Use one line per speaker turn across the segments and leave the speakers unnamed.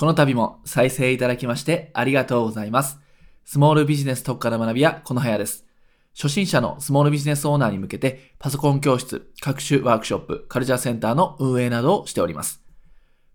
この度も再生いただきましてありがとうございます。スモールビジネス特化の学び屋、このはやです。初心者のスモールビジネスオーナーに向けて、パソコン教室、各種ワークショップ、カルチャーセンターの運営などをしております。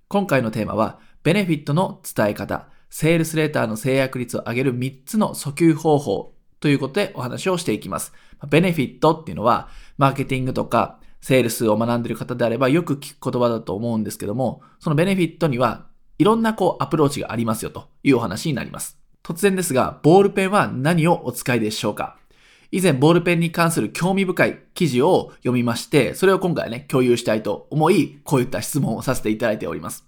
今回のテーマは、ベネフィットの伝え方、セールスレーターの制約率を上げる3つの訴求方法ということでお話をしていきます。ベネフィットっていうのは、マーケティングとか、セールスを学んでいる方であればよく聞く言葉だと思うんですけども、そのベネフィットにはいろんなこうアプローチがありますよというお話になります。突然ですが、ボールペンは何をお使いでしょうか？以前、ボールペンに関する興味深い記事を読みまして、それを今回ね、共有したいと思い、こういった質問をさせていただいております。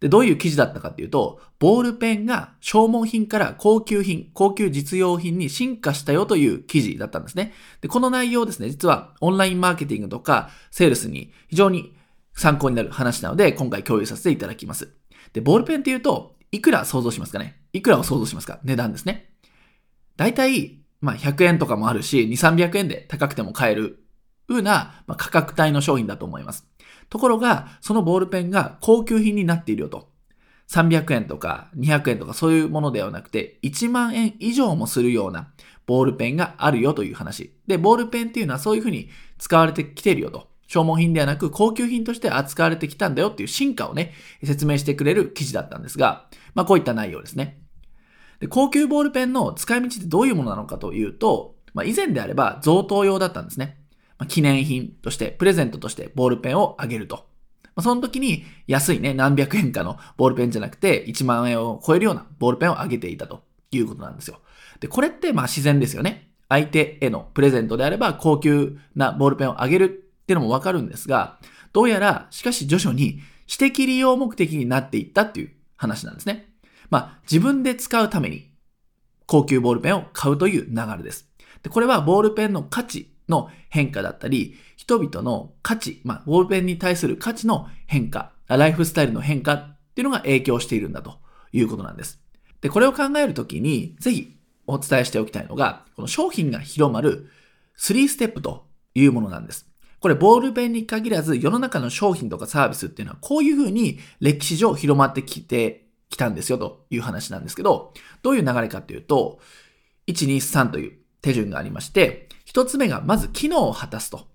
で、どういう記事だったかっていうと、ボールペンが消耗品から高級品、高級実用品に進化したよという記事だったんですね。で、この内容ですね、実はオンラインマーケティングとかセールスに非常に参考になる話なので、今回共有させていただきます。で、ボールペンっていうと、いくら想像しますかね？いくらを想像しますか？値段ですね。だいたい、まあ、100円とかもあるし、2、300円で高くても買える風な、まあ、価格帯の商品だと思います。ところが、そのボールペンが高級品になっているよと。300円とか200円とかそういうものではなくて、1万円以上もするようなボールペンがあるよという話。で、ボールペンっていうのはそういうふうに使われてきているよと。消耗品ではなく高級品として扱われてきたんだよっていう進化をね、説明してくれる記事だったんですが、まあこういった内容ですね。で高級ボールペンの使い道ってどういうものなのかというと、まあ以前であれば贈答用だったんですね。まあ、記念品として、プレゼントとしてボールペンをあげると。まあ、その時に安いね、何百円かのボールペンじゃなくて、1万円を超えるようなボールペンをあげていたということなんですよ。で、これってまあ自然ですよね。相手へのプレゼントであれば高級なボールペンをあげるっていうのもわかるんですが、どうやら、しかし徐々に私的利用目的になっていったっていう話なんですね。まあ、自分で使うために高級ボールペンを買うという流れです。で、これはボールペンの価値の変化だったり、人々の価値、まあ、ボールペンに対する価値の変化、ライフスタイルの変化っていうのが影響しているんだということなんです。で、これを考えるときに、ぜひお伝えしておきたいのが、この商品が広まる3ステップというものなんです。これ、ボールペンに限らず、世の中の商品とかサービスっていうのは、こういうふうに歴史上広まってきてきたんですよという話なんですけど、どういう流れかっていうと、1、2、3という手順がありまして、一つ目がまず機能を果たすと。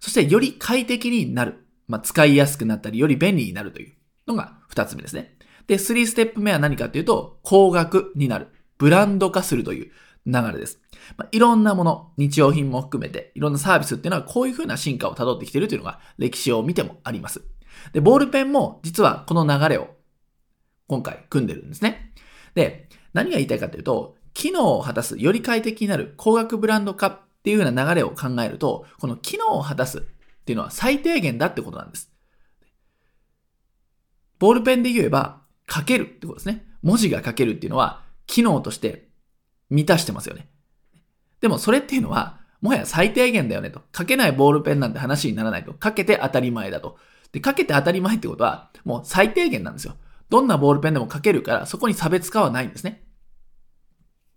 そしてより快適になる。まあ、使いやすくなったり、より便利になるというのが二つ目ですね。で、3ステップ目は何かというと、高額になる。ブランド化するという流れです。まあ、いろんなもの、日用品も含めて、いろんなサービスっていうのはこういう風な進化を辿ってきているというのが歴史を見てもあります。で、ボールペンも実はこの流れを今回組んでるんですね。で、何が言いたいかというと、機能を果たす、より快適になる高額ブランド化っていう風な流れを考えると、この機能を果たすっていうのは最低限だってことなんです。ボールペンで言えば、書けるってことですね。文字が書けるっていうのは、機能として満たしてますよね。でもそれっていうのは、もはや最低限だよねと。書けないボールペンなんて話にならないと。書けて当たり前だと。で、書けて当たり前ってことは、もう最低限なんですよ。どんなボールペンでも書けるから、そこに差別化はないんですね。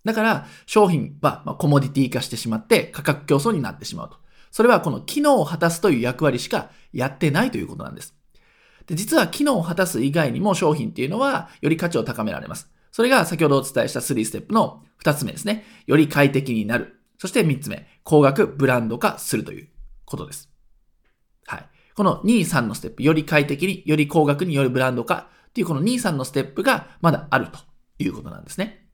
だから、商品はまコモディティ化してしまって、価格競争になってしまうと。それはこの機能を果たすという役割しかやってないということなんです。で、実は機能を果たす以外にも商品っていうのは、より価値を高められます。それが先ほどお伝えした3ステップの2つ目ですね。より快適になる。そして3つ目、高額ブランド化するということです。はい。この2、3のステップ、より快適に、より高額に、よりブランド化っていうこの2、3のステップがまだあるということなんですね。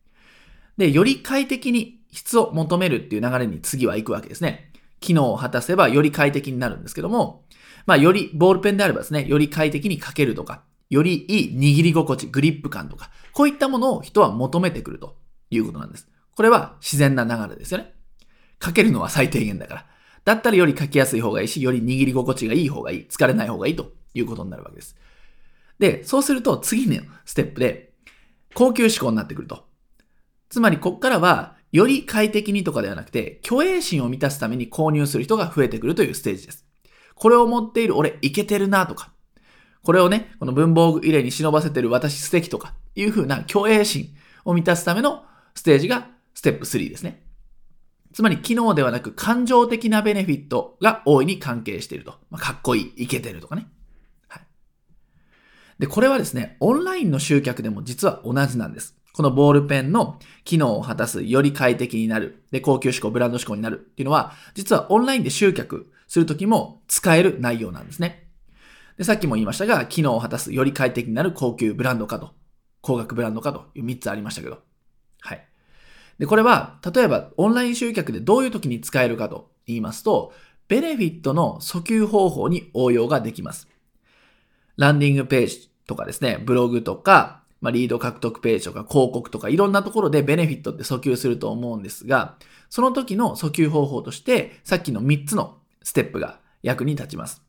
で、より快適に質を求めるっていう流れに次は行くわけですね。機能を果たせばより快適になるんですけども、まあ、よりボールペンであればですね、より快適に書けるとか、よりいい握り心地、グリップ感とか、こういったものを人は求めてくるということなんです。これは自然な流れですよね。書けるのは最低限だから。だったらより書きやすい方がいいし、より握り心地がいい方がいい。疲れない方がいいということになるわけです。で、そうすると次のステップで、高級志向になってくると。つまり、こっからは、より快適にとかではなくて、虚栄心を満たすために購入する人が増えてくるというステージです。これを持っている俺、いけてるなとか、これをね、この文房具入れに忍ばせてる私素敵とかいう風な虚栄心を満たすためのステージがステップ3ですね。つまり機能ではなく感情的なベネフィットが大いに関係していると。まあ、かっこいい、いけてるとかね。はい。で、これはですね、オンラインの集客でも実は同じなんです。このボールペンの機能を果たす、より快適になる、で、高級志向、ブランド志向になるっていうのは、実はオンラインで集客するときも使える内容なんですね。で、さっきも言いましたが、機能を果たす、より快適になる高級ブランド化と、高額ブランド化という3つありましたけど。はい。で、これは、例えばオンライン集客でどういう時に使えるかと言いますと、ベネフィットの訴求方法に応用ができます。ランディングページとかですね、ブログとか、まあ、リード獲得ページとか広告とかいろんなところでベネフィットって訴求すると思うんですが、その時の訴求方法として、さっきの3つのステップが役に立ちます。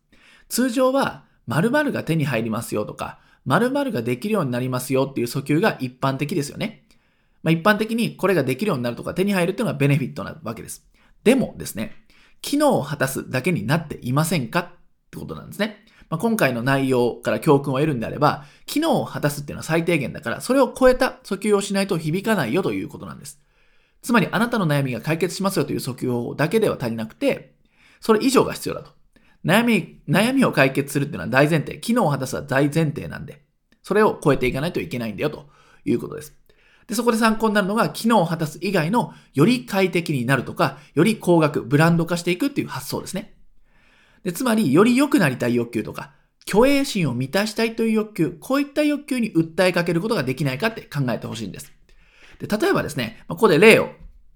通常は、〇〇が手に入りますよとか、〇〇ができるようになりますよっていう訴求が一般的ですよね。まあ、一般的にこれができるようになるとか手に入るっていうのがベネフィットなわけです。でもですね、機能を果たすだけになっていませんかってことなんですね。まあ、今回の内容から教訓を得るんであれば、機能を果たすっていうのは最低限だから、それを超えた訴求をしないと響かないよということなんです。つまり、あなたの悩みが解決しますよという訴求法だけでは足りなくて、それ以上が必要だと。悩み、悩みを解決するっていうのは大前提。機能を果たすは大前提なんで、それを超えていかないといけないんだよということです。で、そこで参考になるのが、機能を果たす以外の、より快適になるとか、より高額、ブランド化していくっていう発想ですね。で、つまり、より良くなりたい欲求とか、虚栄心を満たしたいという欲求、こういった欲求に訴えかけることができないかって考えてほしいんです。で、例えばですね、ここで例を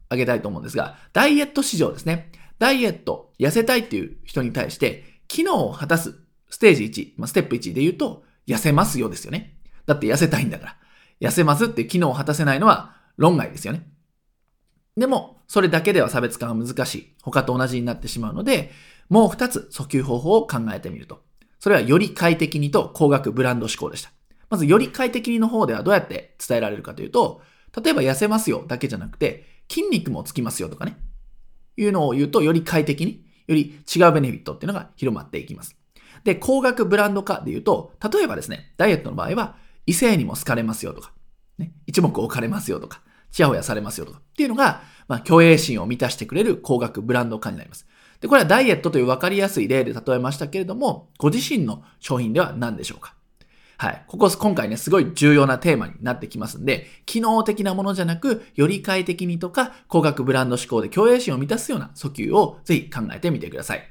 挙げたいと思うんですが、ダイエット市場ですね。ダイエット、痩せたいっていう人に対して、機能を果たすステージ1、まあ、ステップ1で言うと、痩せますよですよね。だって痩せたいんだから。痩せますって機能を果たせないのは論外ですよね。でも、それだけでは差別化が難しい。他と同じになってしまうので、もう二つ訴求方法を考えてみると。それはより快適にと高額ブランド志向でした。まずより快適にの方ではどうやって伝えられるかというと、例えば痩せますよだけじゃなくて、筋肉もつきますよとかね。いうのを言うと、より快適に、より違うベネフィットっていうのが広まっていきます。で、高額ブランド化で言うと、例えばですね、ダイエットの場合は、異性にも好かれますよとか、ね、一目置かれますよとか、ちやほやされますよとかっていうのが、まあ、虚栄心を満たしてくれる高額ブランド化になります。で、これはダイエットという分かりやすい例で例えましたけれども、ご自身の商品では何でしょうか？はい。ここ、今回ね、すごい重要なテーマになってきますんで、機能的なものじゃなく、より快適にとか、高額ブランド志向で共栄心を満たすような訴求をぜひ考えてみてください。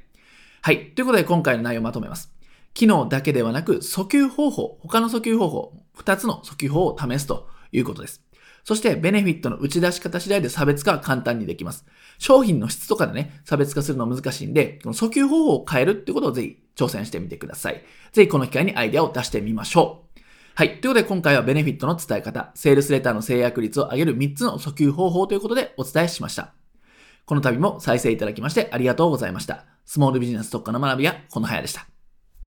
はい。ということで、今回の内容をまとめます。機能だけではなく、訴求方法、他の訴求方法、2つの訴求法を試すということです。そして、ベネフィットの打ち出し方次第で差別化は簡単にできます。商品の質とかでね、差別化するのは難しいんで、この訴求方法を変えるってことをぜひ挑戦してみてください。ぜひこの機会にアイデアを出してみましょう。はい。ということで今回はベネフィットの伝え方、セールスレターの制約率を上げる3つの訴求方法ということでお伝えしました。この度も再生いただきましてありがとうございました。スモールビジネス特化の学びはこの早でした。